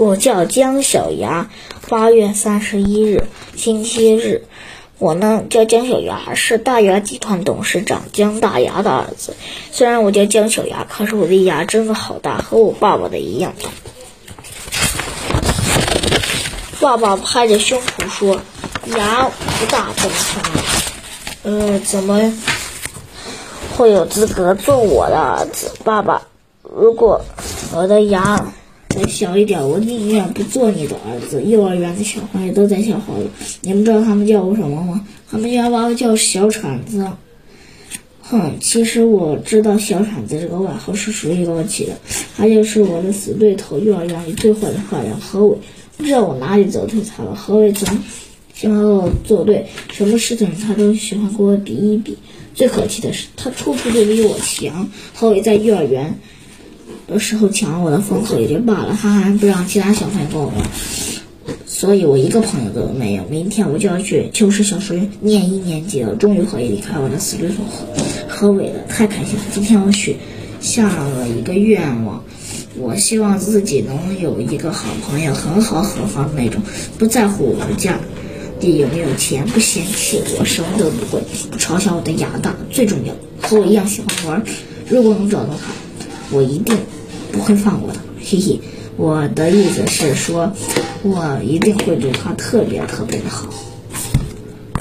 我叫姜小牙，八月三十一日，星期日。我呢叫姜小牙，是大牙集团董事长姜大牙的儿子。虽然我叫姜小牙，可是我的牙真的好大，和我爸爸的一样大。爸爸拍着胸脯说：“牙不大怎么成？呃，怎么会有资格做我的儿子？爸爸，如果我的牙……”再小一点，我宁愿不做你的儿子。幼儿园的小朋友都在笑话我，你们知道他们叫我什么吗？他们要把我叫小铲子。哼，其实我知道小铲子这个外号是谁给我起的，他就是我的死对头，幼儿园里最坏的坏人何伟。不知道我哪里得罪他了？何伟总喜欢和我作对，什么事情他都喜欢跟我比一比。最可气的是，他处处都比我强。何伟在幼儿园。有时候抢了我的风头也就罢了，他还不让其他小朋友跟我玩，所以我一个朋友都没有。明天我就要去秋实小学念一年级了，终于可以离开我的死对头何伟了，太开心了！今天我许下了一个愿望，我希望自己能有一个好朋友，很好很好的那种，不在乎我的家里有没有钱，不嫌弃我什么都不会，不嘲笑我的牙大，最重要和我一样喜欢玩。如果能找到他，我一定。不会放过的，嘿嘿，我的意思是说，我一定会对他特别特别的好。